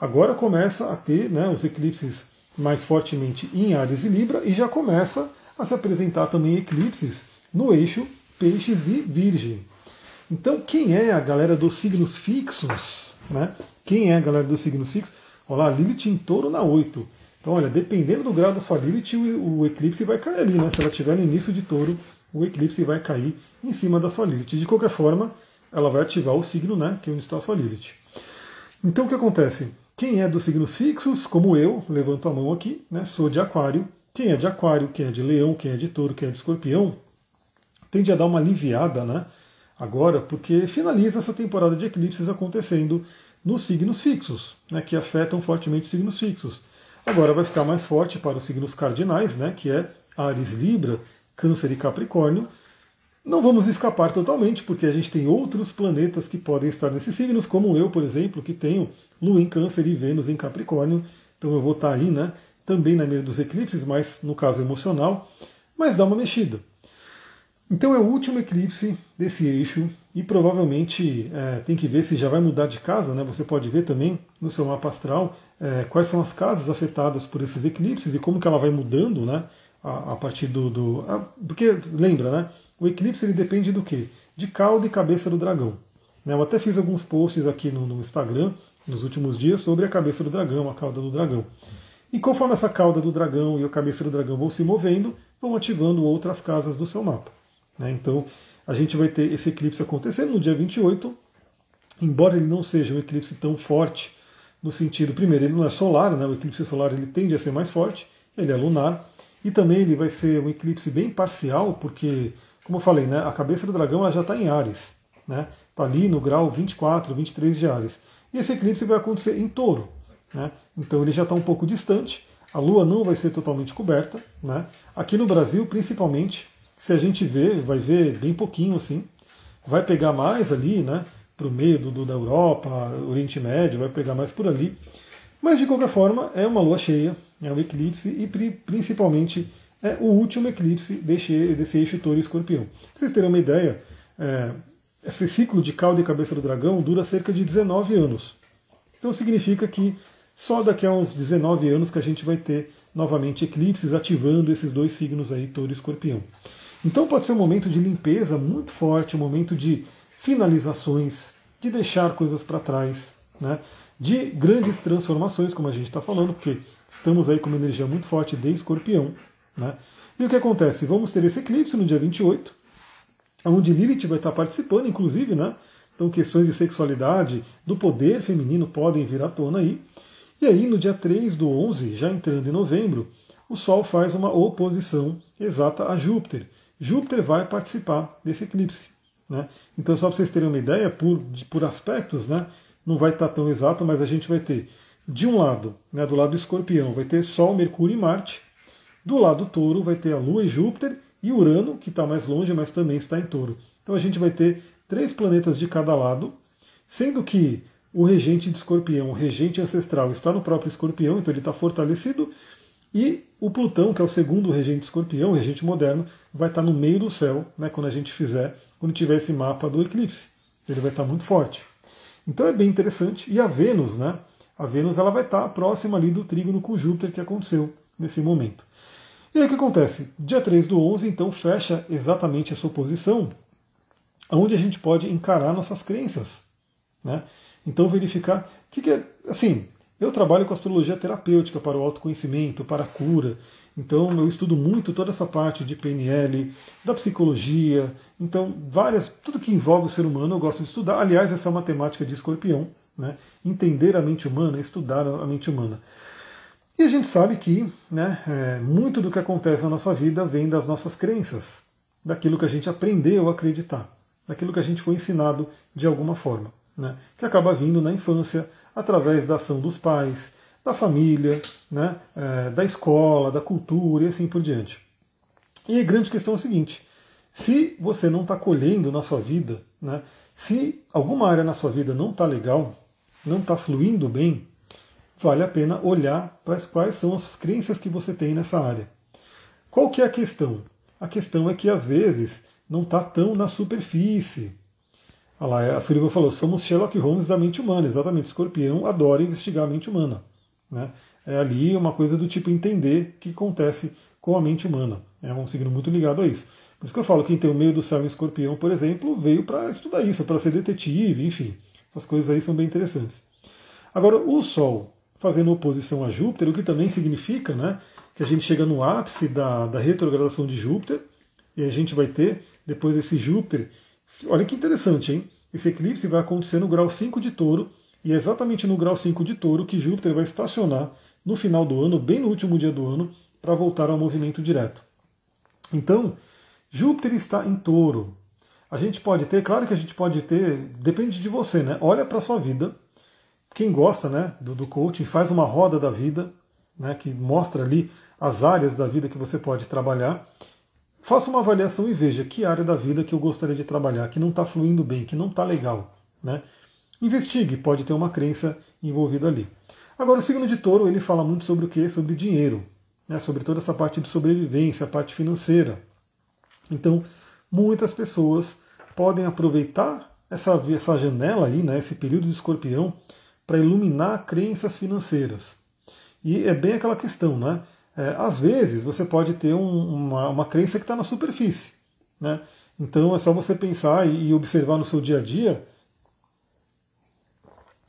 Agora começa a ter né, os eclipses mais fortemente em Ares e Libra e já começa a se apresentar também eclipses no eixo Peixes e Virgem. Então, quem é a galera dos signos fixos? Né? Quem é a galera dos signos fixos? Olha lá, Lilith em touro na 8. Então, olha, dependendo do grau da sua Lilith, o, eclipse vai cair ali, né? Se ela estiver no início de touro, o eclipse vai cair em cima da sua Lilith. De qualquer forma, ela vai ativar o signo, né? Que é onde está a sua Lilith. Então, o que acontece? Quem é dos signos fixos, como eu, levanto a mão aqui, né? Sou de Aquário. Quem é de Aquário, quem é de Leão, quem é de Touro, quem é de Escorpião, tende a dar uma aliviada, né? Agora, porque finaliza essa temporada de eclipses acontecendo nos signos fixos, né, que afetam fortemente os signos fixos. Agora vai ficar mais forte para os signos cardinais, né, que é Ares, Libra, Câncer e Capricórnio. Não vamos escapar totalmente, porque a gente tem outros planetas que podem estar nesses signos, como eu, por exemplo, que tenho Lua em Câncer e Vênus em Capricórnio. Então eu vou estar aí, né, também na meio dos eclipses, mas no caso emocional, mas dá uma mexida. Então é o último eclipse desse eixo e provavelmente é, tem que ver se já vai mudar de casa, né? Você pode ver também no seu mapa astral é, quais são as casas afetadas por esses eclipses e como que ela vai mudando, né? A, a partir do, do a, porque lembra, né? O eclipse ele depende do que? De cauda e cabeça do dragão. Né? Eu até fiz alguns posts aqui no, no Instagram nos últimos dias sobre a cabeça do dragão, a cauda do dragão. E conforme essa cauda do dragão e a cabeça do dragão vão se movendo, vão ativando outras casas do seu mapa. Né? Então a gente vai ter esse eclipse acontecendo no dia 28, embora ele não seja um eclipse tão forte no sentido, primeiro, ele não é solar, né? o eclipse solar ele tende a ser mais forte, ele é lunar, e também ele vai ser um eclipse bem parcial, porque, como eu falei, né, a cabeça do dragão ela já está em Ares, né? Está ali no grau 24, 23 de Ares. E esse eclipse vai acontecer em touro. Né? Então ele já está um pouco distante, a Lua não vai ser totalmente coberta. Né? Aqui no Brasil, principalmente, se a gente ver, vai ver bem pouquinho assim. Vai pegar mais ali, né? Para o meio do, da Europa, Oriente Médio, vai pegar mais por ali. Mas de qualquer forma, é uma lua cheia, é um eclipse e principalmente é o último eclipse desse, desse eixo touro e escorpião. Pra vocês terem uma ideia, é, esse ciclo de cauda e cabeça do dragão dura cerca de 19 anos. Então significa que só daqui a uns 19 anos que a gente vai ter novamente eclipses ativando esses dois signos aí, touro e escorpião. Então pode ser um momento de limpeza muito forte, um momento de finalizações, de deixar coisas para trás, né? de grandes transformações, como a gente está falando, porque estamos aí com uma energia muito forte de escorpião. Né? E o que acontece? Vamos ter esse eclipse no dia 28, onde Lilith vai estar participando, inclusive, né? Então questões de sexualidade, do poder feminino podem vir à tona aí. E aí, no dia 3 do 11, já entrando em novembro, o Sol faz uma oposição exata a Júpiter. Júpiter vai participar desse eclipse. Né? Então, só para vocês terem uma ideia, por, por aspectos, né, não vai estar tão exato, mas a gente vai ter, de um lado, né, do lado escorpião, vai ter Sol, Mercúrio e Marte. Do lado touro, vai ter a Lua e Júpiter, e Urano, que está mais longe, mas também está em touro. Então, a gente vai ter três planetas de cada lado, sendo que o regente de escorpião, o regente ancestral, está no próprio escorpião, então ele está fortalecido, E o Plutão, que é o segundo regente escorpião, regente moderno, vai estar no meio do céu, né, quando a gente fizer, quando tiver esse mapa do eclipse. Ele vai estar muito forte. Então é bem interessante. E a Vênus, né? A Vênus ela vai estar próxima ali do trígono com Júpiter que aconteceu nesse momento. E aí o que acontece? Dia 3 do 11, então, fecha exatamente essa oposição, onde a gente pode encarar nossas crenças. Né? Então, verificar o que, que é. Assim, eu trabalho com astrologia terapêutica para o autoconhecimento, para a cura. Então, eu estudo muito toda essa parte de PNL, da psicologia. Então, várias, tudo que envolve o ser humano eu gosto de estudar. Aliás, essa é uma temática de escorpião. Né? Entender a mente humana, estudar a mente humana. E a gente sabe que né, é, muito do que acontece na nossa vida vem das nossas crenças, daquilo que a gente aprendeu a acreditar, daquilo que a gente foi ensinado de alguma forma, né, que acaba vindo na infância através da ação dos pais, da família, né, é, da escola, da cultura e assim por diante. E a grande questão é o seguinte: se você não está colhendo na sua vida, né, se alguma área na sua vida não está legal, não está fluindo bem, vale a pena olhar para quais são as crenças que você tem nessa área. Qual que é a questão? A questão é que às vezes não está tão na superfície. Olha lá, a Sullivan falou, somos Sherlock Holmes da mente humana. Exatamente, escorpião adora investigar a mente humana. Né? É ali uma coisa do tipo entender o que acontece com a mente humana. É um signo muito ligado a isso. Por isso que eu falo, quem tem o meio do céu em escorpião, por exemplo, veio para estudar isso, para ser detetive, enfim. Essas coisas aí são bem interessantes. Agora, o Sol fazendo oposição a Júpiter, o que também significa né, que a gente chega no ápice da, da retrogradação de Júpiter, e a gente vai ter, depois desse Júpiter, olha que interessante, hein? Esse eclipse vai acontecer no grau 5 de touro, e é exatamente no grau 5 de touro que Júpiter vai estacionar no final do ano, bem no último dia do ano, para voltar ao movimento direto. Então, Júpiter está em touro. A gente pode ter, claro que a gente pode ter, depende de você, né? Olha para a sua vida, quem gosta né, do, do coaching faz uma roda da vida, né, que mostra ali as áreas da vida que você pode trabalhar. Faça uma avaliação e veja que área da vida que eu gostaria de trabalhar, que não está fluindo bem, que não está legal. Né? Investigue, pode ter uma crença envolvida ali. Agora, o signo de touro ele fala muito sobre o que? Sobre dinheiro, né? sobre toda essa parte de sobrevivência, a parte financeira. Então, muitas pessoas podem aproveitar essa, essa janela aí, né, esse período de escorpião, para iluminar crenças financeiras. E é bem aquela questão, né? É, às vezes você pode ter um, uma, uma crença que está na superfície. Né? Então é só você pensar e, e observar no seu dia a dia,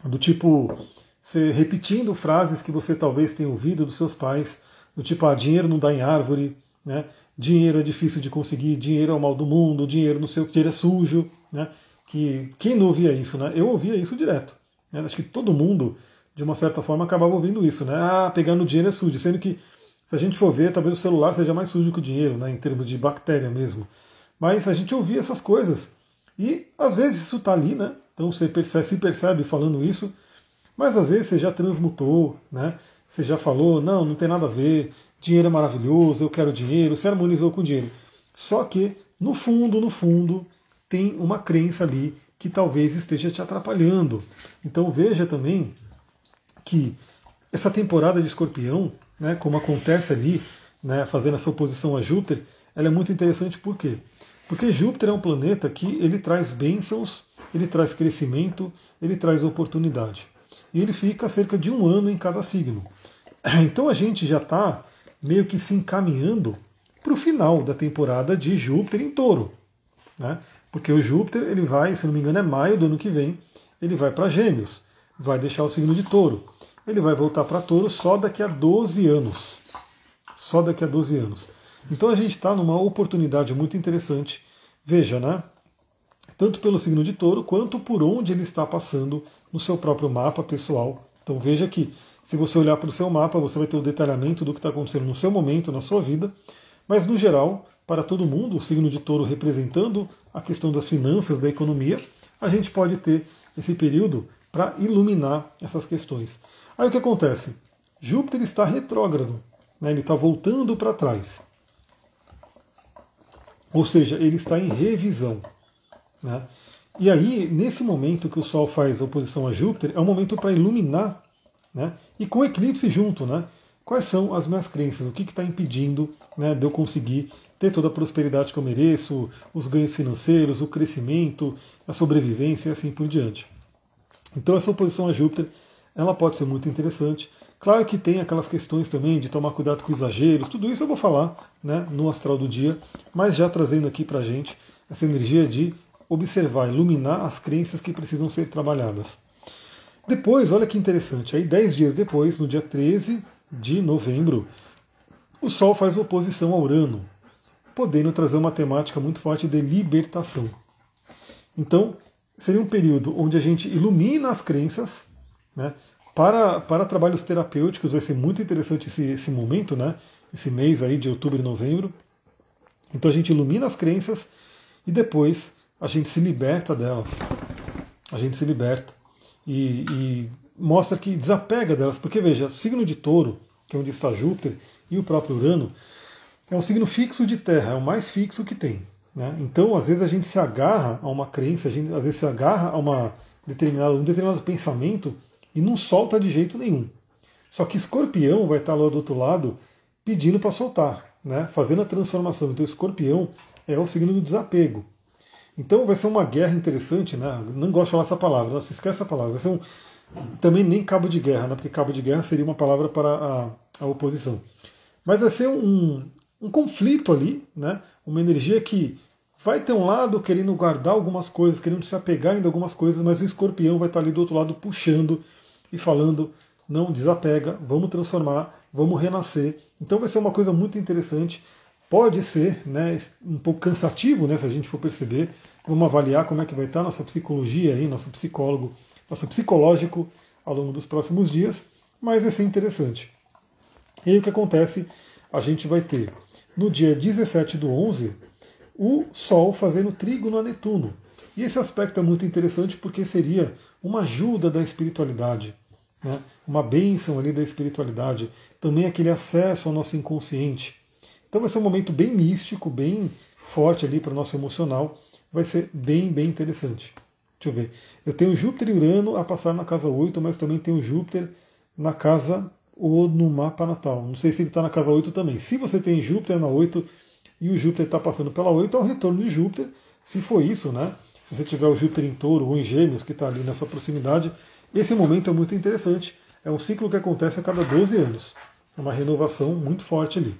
do tipo, você repetindo frases que você talvez tenha ouvido dos seus pais, do tipo, ah, dinheiro não dá em árvore, né? dinheiro é difícil de conseguir, dinheiro é o mal do mundo, dinheiro não sei o que, é sujo. Né? Que, quem não ouvia isso? Né? Eu ouvia isso direto. Né? Acho que todo mundo, de uma certa forma, acabava ouvindo isso, né? Ah, pegando dinheiro é sujo, sendo que se a gente for ver, talvez o celular seja mais sujo que o dinheiro, né? em termos de bactéria mesmo. Mas a gente ouvia essas coisas. E às vezes isso está ali, né? Então você percebe, se percebe falando isso, mas às vezes você já transmutou, né? Você já falou, não, não tem nada a ver, dinheiro é maravilhoso, eu quero dinheiro, você harmonizou com dinheiro. Só que, no fundo, no fundo, tem uma crença ali que talvez esteja te atrapalhando. Então veja também que essa temporada de escorpião, né, como acontece ali, né, fazendo essa oposição a Júpiter, ela é muito interessante por quê? Porque Júpiter é um planeta que ele traz bênçãos, ele traz crescimento, ele traz oportunidade. E ele fica cerca de um ano em cada signo. *clears throat* Então a gente já está meio que se encaminhando para o final da temporada de Júpiter em touro. Né? Porque o Júpiter, ele vai, se não me engano, é maio do ano que vem, ele vai para Gêmeos, vai deixar o signo de Touro. Ele vai voltar para Touro só daqui a 12 anos. Só daqui a 12 anos. Então a gente está numa oportunidade muito interessante. Veja, né? Tanto pelo signo de Touro quanto por onde ele está passando no seu próprio mapa pessoal. Então veja que se você olhar para o seu mapa, você vai ter o detalhamento do que está acontecendo no seu momento, na sua vida. Mas no geral, para todo mundo, o signo de touro representando a questão das finanças, da economia, a gente pode ter esse período para iluminar essas questões. Aí o que acontece? Júpiter está retrógrado, né? ele está voltando para trás. Ou seja, ele está em revisão. Né? E aí, nesse momento que o Sol faz oposição a Júpiter, é um momento para iluminar, né? e com eclipse junto. Né? quais são as minhas crenças, o que está impedindo né, de eu conseguir ter toda a prosperidade que eu mereço, os ganhos financeiros, o crescimento, a sobrevivência e assim por diante. Então essa oposição a Júpiter, ela pode ser muito interessante. Claro que tem aquelas questões também de tomar cuidado com exageros, tudo isso eu vou falar né, no astral do dia, mas já trazendo aqui para gente essa energia de observar, iluminar as crenças que precisam ser trabalhadas. Depois, olha que interessante, aí dez dias depois, no dia 13 de novembro, o Sol faz oposição a Urano, podendo trazer uma temática muito forte de libertação. Então, seria um período onde a gente ilumina as crenças, né? Para, para trabalhos terapêuticos vai ser muito interessante esse, esse momento, né? Esse mês aí de outubro e novembro. Então a gente ilumina as crenças e depois a gente se liberta delas. A gente se liberta e, e mostra que desapega delas. Porque veja, o signo de touro, que é onde está Júpiter, e o próprio Urano, é um signo fixo de terra, é o mais fixo que tem. Né? Então, às vezes, a gente se agarra a uma crença, a gente às vezes se agarra a uma determinada, um determinado pensamento e não solta de jeito nenhum. Só que escorpião vai estar lá do outro lado pedindo para soltar, né? fazendo a transformação. Então, escorpião é o signo do desapego. Então, vai ser uma guerra interessante, né? não gosto de falar essa palavra, não se esquece essa palavra. Vai ser um, também nem cabo de guerra, né? porque cabo de guerra seria uma palavra para a, a oposição. Mas vai ser um, um conflito ali, né? uma energia que vai ter um lado querendo guardar algumas coisas, querendo se apegar em algumas coisas, mas o escorpião vai estar ali do outro lado puxando e falando: não desapega, vamos transformar, vamos renascer. Então vai ser uma coisa muito interessante. Pode ser né, um pouco cansativo, né, se a gente for perceber. Vamos avaliar como é que vai estar nossa psicologia aí, nosso psicólogo, nosso psicológico ao longo dos próximos dias, mas vai ser interessante. E aí o que acontece? A gente vai ter no dia 17 do 11 o Sol fazendo trígono a Netuno. E esse aspecto é muito interessante porque seria uma ajuda da espiritualidade, né? uma bênção ali da espiritualidade, também aquele acesso ao nosso inconsciente. Então vai ser um momento bem místico, bem forte ali para o nosso emocional, vai ser bem, bem interessante. Deixa eu ver. Eu tenho Júpiter e Urano a passar na casa 8, mas também tenho Júpiter na casa ou no mapa natal. Não sei se ele está na casa 8 também. Se você tem Júpiter na 8 e o Júpiter está passando pela 8, é o retorno de Júpiter. Se for isso, né? Se você tiver o Júpiter em touro ou em gêmeos, que está ali nessa proximidade, esse momento é muito interessante. É um ciclo que acontece a cada 12 anos. É uma renovação muito forte ali.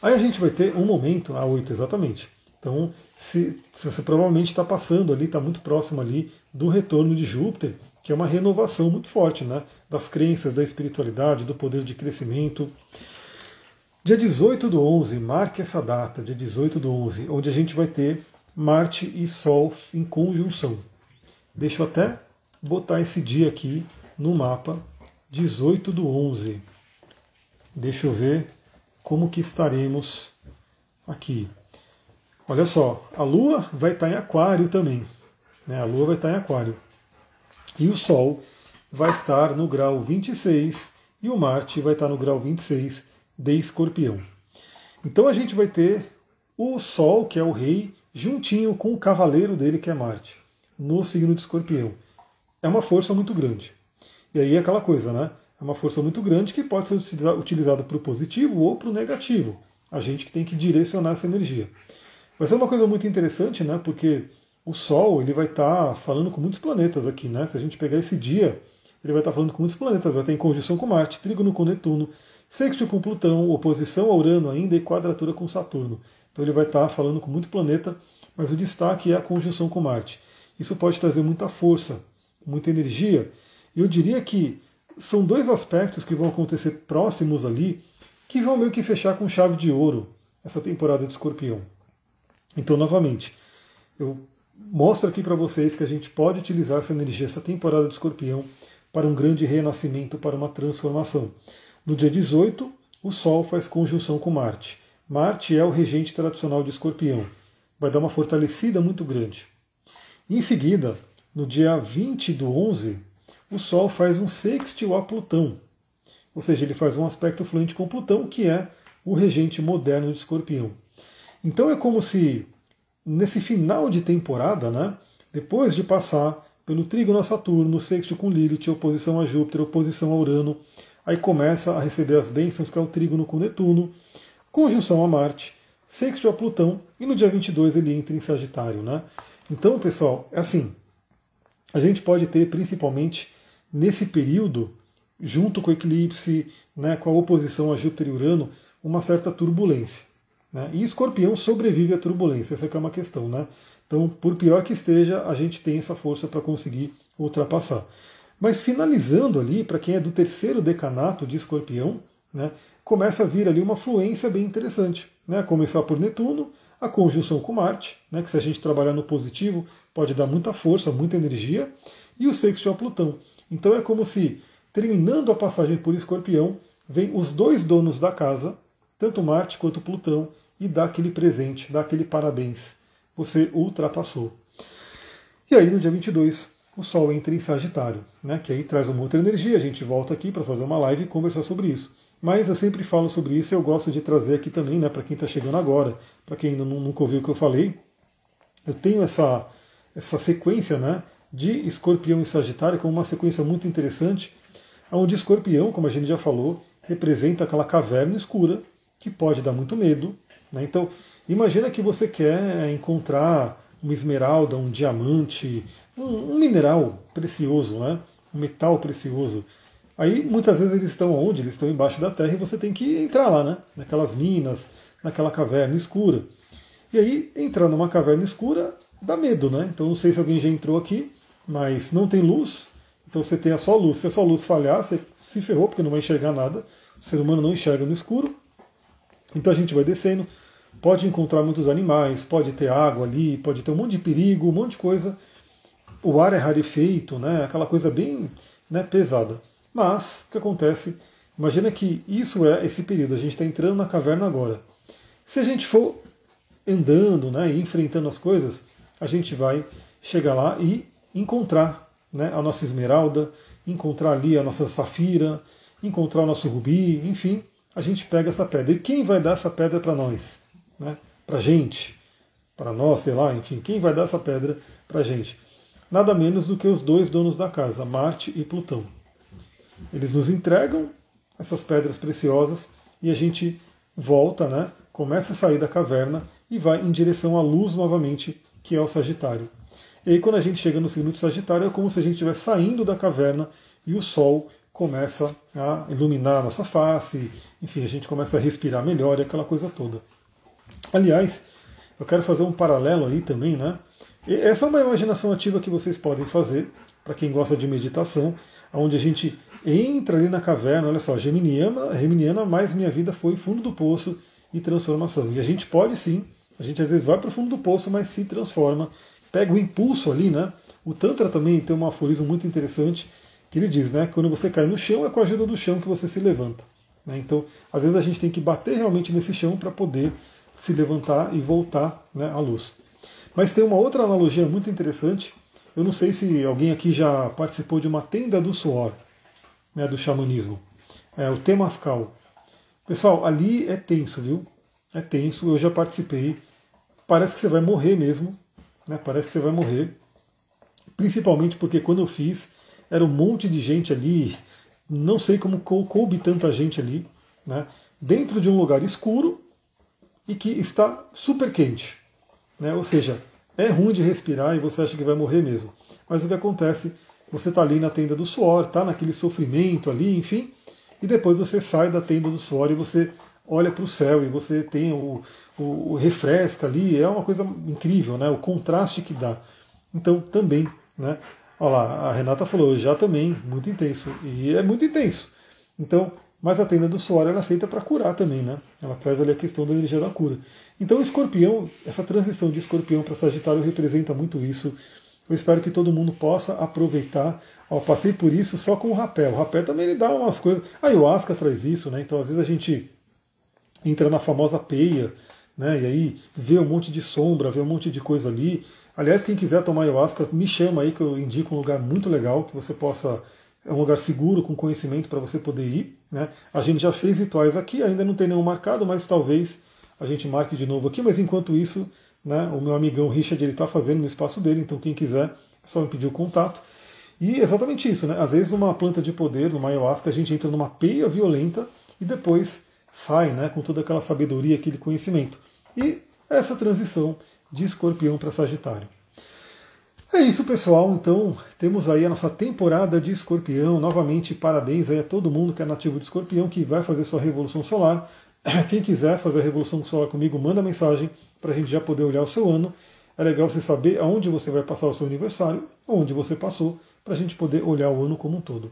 Aí a gente vai ter um momento, a 8 exatamente. Então, se, se você provavelmente está passando ali, está muito próximo ali do retorno de Júpiter, que é uma renovação muito forte, né? Das crenças, da espiritualidade, do poder de crescimento. Dia 18 do 11, marque essa data, dia 18 do 11, onde a gente vai ter Marte e Sol em conjunção. Deixa eu até botar esse dia aqui no mapa, 18 do 11. Deixa eu ver como que estaremos aqui. Olha só, a Lua vai estar em Aquário também. Né? A Lua vai estar em Aquário. E o Sol vai estar no grau 26 e o Marte vai estar no grau 26 de Escorpião. Então a gente vai ter o Sol, que é o rei, juntinho com o cavaleiro dele, que é Marte, no signo de Escorpião. É uma força muito grande. E aí é aquela coisa, né? É uma força muito grande que pode ser utilizada para o positivo ou para o negativo. A gente que tem que direcionar essa energia. Vai ser uma coisa muito interessante, né? Porque o Sol ele vai estar tá falando com muitos planetas aqui, né? Se a gente pegar esse dia, ele vai estar tá falando com muitos planetas. Vai estar em conjunção com Marte, trígono com Netuno, sexto com Plutão, oposição a Urano ainda e quadratura com Saturno. Então ele vai estar falando com muito planeta, mas o destaque é a conjunção com Marte. Isso pode trazer muita força, muita energia. Eu diria que são dois aspectos que vão acontecer próximos ali, que vão meio que fechar com chave de ouro essa temporada de Escorpião. Então, novamente, eu mostro aqui para vocês que a gente pode utilizar essa energia, essa temporada de Escorpião, para um grande renascimento, para uma transformação. No dia 18, o Sol faz conjunção com Marte. Marte é o regente tradicional de Escorpião. Vai dar uma fortalecida muito grande. Em seguida, no dia 20 do 11, o Sol faz um sextil a Plutão. Ou seja, ele faz um aspecto fluente com Plutão, que é o regente moderno de Escorpião. Então é como se, nesse final de temporada, né, depois de passar pelo trígono a Saturno, sexto com Lilith, oposição a Júpiter, oposição a Urano, aí começa a receber as bênçãos que é o trígono com Netuno, conjunção a Marte, sexto a Plutão, e no dia 22 ele entra em Sagitário. Né? Então, pessoal, é assim, a gente pode ter principalmente nesse período, junto com o eclipse, né, com a oposição a Júpiter e Urano, uma certa turbulência. Né? E escorpião sobrevive à turbulência, essa é uma questão. Né? Então, por pior que esteja, a gente tem essa força para conseguir ultrapassar. Mas finalizando ali, para quem é do terceiro decanato de escorpião, né, começa a vir ali uma fluência bem interessante. Né? Começar por Netuno, a conjunção com Marte, né, que se a gente trabalhar no positivo, pode dar muita força, muita energia, e o sexto a Plutão. Então é como se, terminando a passagem por escorpião, vem os dois donos da casa, tanto Marte quanto Plutão, e dá aquele presente, dá aquele parabéns. Você ultrapassou. E aí, no dia 22, o Sol entra em Sagitário, né, que aí traz uma outra energia. A gente volta aqui para fazer uma live e conversar sobre isso. Mas eu sempre falo sobre isso e eu gosto de trazer aqui também, né, para quem está chegando agora, para quem ainda nunca ouviu o que eu falei. Eu tenho essa, essa sequência né, de Escorpião e Sagitário como uma sequência muito interessante, onde Escorpião, como a gente já falou, representa aquela caverna escura que pode dar muito medo. Né? Então, imagina que você quer encontrar uma esmeralda, um diamante, um, um mineral precioso, né? um metal precioso. Aí muitas vezes eles estão onde? Eles estão embaixo da terra e você tem que entrar lá, né? Naquelas minas, naquela caverna escura. E aí entrar numa caverna escura dá medo, né? Então não sei se alguém já entrou aqui, mas não tem luz, então você tem a sua luz. Se a sua luz falhar, você se ferrou porque não vai enxergar nada. O ser humano não enxerga no escuro. Então a gente vai descendo, pode encontrar muitos animais, pode ter água ali, pode ter um monte de perigo, um monte de coisa. O ar é rarefeito, né? Aquela coisa bem né, pesada. Mas, o que acontece? Imagina que isso é esse período, a gente está entrando na caverna agora. Se a gente for andando né, e enfrentando as coisas, a gente vai chegar lá e encontrar né, a nossa esmeralda, encontrar ali a nossa safira, encontrar o nosso rubi, enfim, a gente pega essa pedra. E quem vai dar essa pedra para nós? Né? Para a gente? Para nós, sei lá, enfim, quem vai dar essa pedra para a gente? Nada menos do que os dois donos da casa, Marte e Plutão. Eles nos entregam essas pedras preciosas e a gente volta, né? Começa a sair da caverna e vai em direção à luz novamente, que é o Sagitário. E aí quando a gente chega no signo de Sagitário é como se a gente estivesse saindo da caverna e o Sol começa a iluminar a nossa face, enfim, a gente começa a respirar melhor e aquela coisa toda. Aliás, eu quero fazer um paralelo aí também, né? E essa é uma imaginação ativa que vocês podem fazer, para quem gosta de meditação, onde a gente entra ali na caverna, olha só, geminiana, geminiana, mas minha vida foi fundo do poço e transformação. E a gente pode sim, a gente às vezes vai para o fundo do poço, mas se transforma, pega o impulso ali, né? O Tantra também tem um aforismo muito interessante que ele diz, né? Quando você cai no chão, é com a ajuda do chão que você se levanta. Né? Então, às vezes a gente tem que bater realmente nesse chão para poder se levantar e voltar né, à luz. Mas tem uma outra analogia muito interessante. Eu não sei se alguém aqui já participou de uma tenda do suor né, do xamanismo. É o Temascal. Pessoal, ali é tenso, viu? É tenso, eu já participei. Parece que você vai morrer mesmo. Né? Parece que você vai morrer. Principalmente porque quando eu fiz, era um monte de gente ali. Não sei como coube tanta gente ali. Né? Dentro de um lugar escuro e que está super quente. Né? Ou seja, é ruim de respirar e você acha que vai morrer mesmo. Mas o que acontece você está ali na tenda do suor, está naquele sofrimento ali, enfim, e depois você sai da tenda do suor e você olha para o céu e você tem o, o, o, refresca ali, é uma coisa incrível, né? O contraste que dá. Então também, né? Olha lá, a Renata falou, já também, muito intenso. E é muito intenso. Então, mas a tenda do suor era é feita para curar também, né? Ela traz ali a questão da energia da cura. Então o escorpião, essa transição de escorpião para Sagitário representa muito isso. Eu espero que todo mundo possa aproveitar. Ó, passei por isso só com o rapé. O rapé também ele dá umas coisas. A ayahuasca traz isso, né? Então às vezes a gente entra na famosa peia, né? E aí vê um monte de sombra, vê um monte de coisa ali. Aliás, quem quiser tomar ayahuasca, me chama aí que eu indico um lugar muito legal que você possa é um lugar seguro, com conhecimento para você poder ir. Né? A gente já fez rituais aqui, ainda não tem nenhum marcado, mas talvez a gente marque de novo aqui. Mas enquanto isso, né? O meu amigão Richard está fazendo no espaço dele, então quem quiser é só me pedir o contato. E exatamente isso, né? Às vezes numa planta de poder, numa ayahuasca, a gente entra numa peia violenta e depois sai, né, com toda aquela sabedoria, aquele conhecimento. E essa transição de escorpião para Sagitário. É isso, pessoal. Então, temos aí a nossa temporada de escorpião. Novamente, parabéns aí a todo mundo que é nativo de escorpião, que vai fazer sua revolução solar. *clears throat* Quem quiser fazer a revolução solar comigo, manda mensagem para a gente já poder olhar o seu ano. É legal você saber aonde você vai passar o seu aniversário, onde você passou, para a gente poder olhar o ano como um todo.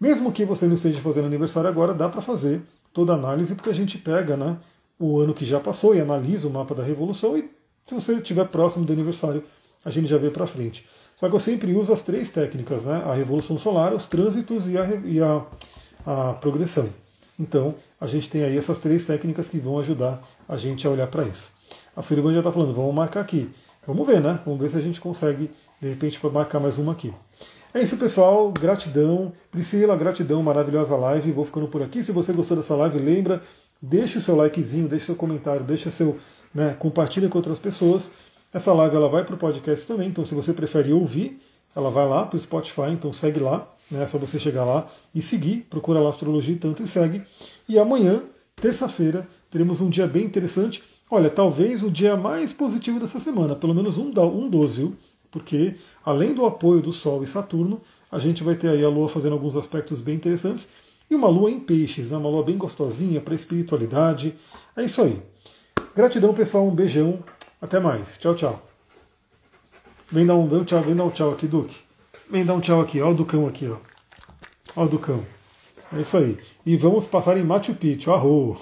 Mesmo que você não esteja fazendo aniversário agora, dá para fazer toda a análise, porque a gente pega né, o ano que já passou e analisa o mapa da revolução e se você estiver próximo do aniversário, a gente já vê para frente. Só que eu sempre uso as três técnicas, né? a revolução solar, os trânsitos e a, e a, a progressão. Então, a gente tem aí essas três técnicas que vão ajudar a gente a olhar para isso. A Sullivan já está falando, vamos marcar aqui. Vamos ver, né? Vamos ver se a gente consegue, de repente, marcar mais uma aqui. É isso, pessoal. Gratidão. Priscila, gratidão, maravilhosa live. Vou ficando por aqui. Se você gostou dessa live, lembra, deixa o seu likezinho, deixa seu comentário, deixa seu. Né, compartilha com outras pessoas. Essa live ela vai para o podcast também, então se você prefere ouvir, ela vai lá para o Spotify, então segue lá, né? É só você chegar lá e seguir, procura lá Astrologia e Tanto e segue. E amanhã, terça-feira, teremos um dia bem interessante. Olha, talvez o dia mais positivo dessa semana, pelo menos um, um 12, viu? Porque além do apoio do Sol e Saturno, a gente vai ter aí a Lua fazendo alguns aspectos bem interessantes. E uma Lua em peixes, né? uma Lua bem gostosinha para espiritualidade. É isso aí. Gratidão, pessoal. Um beijão. Até mais. Tchau, tchau. Vem dar um, tchau, vem dar um tchau aqui, Duque. Vem dar um tchau aqui, ó o Ducão aqui, ó. Ó o Ducão. É isso aí. E vamos passar em Machu Picchu. Arro!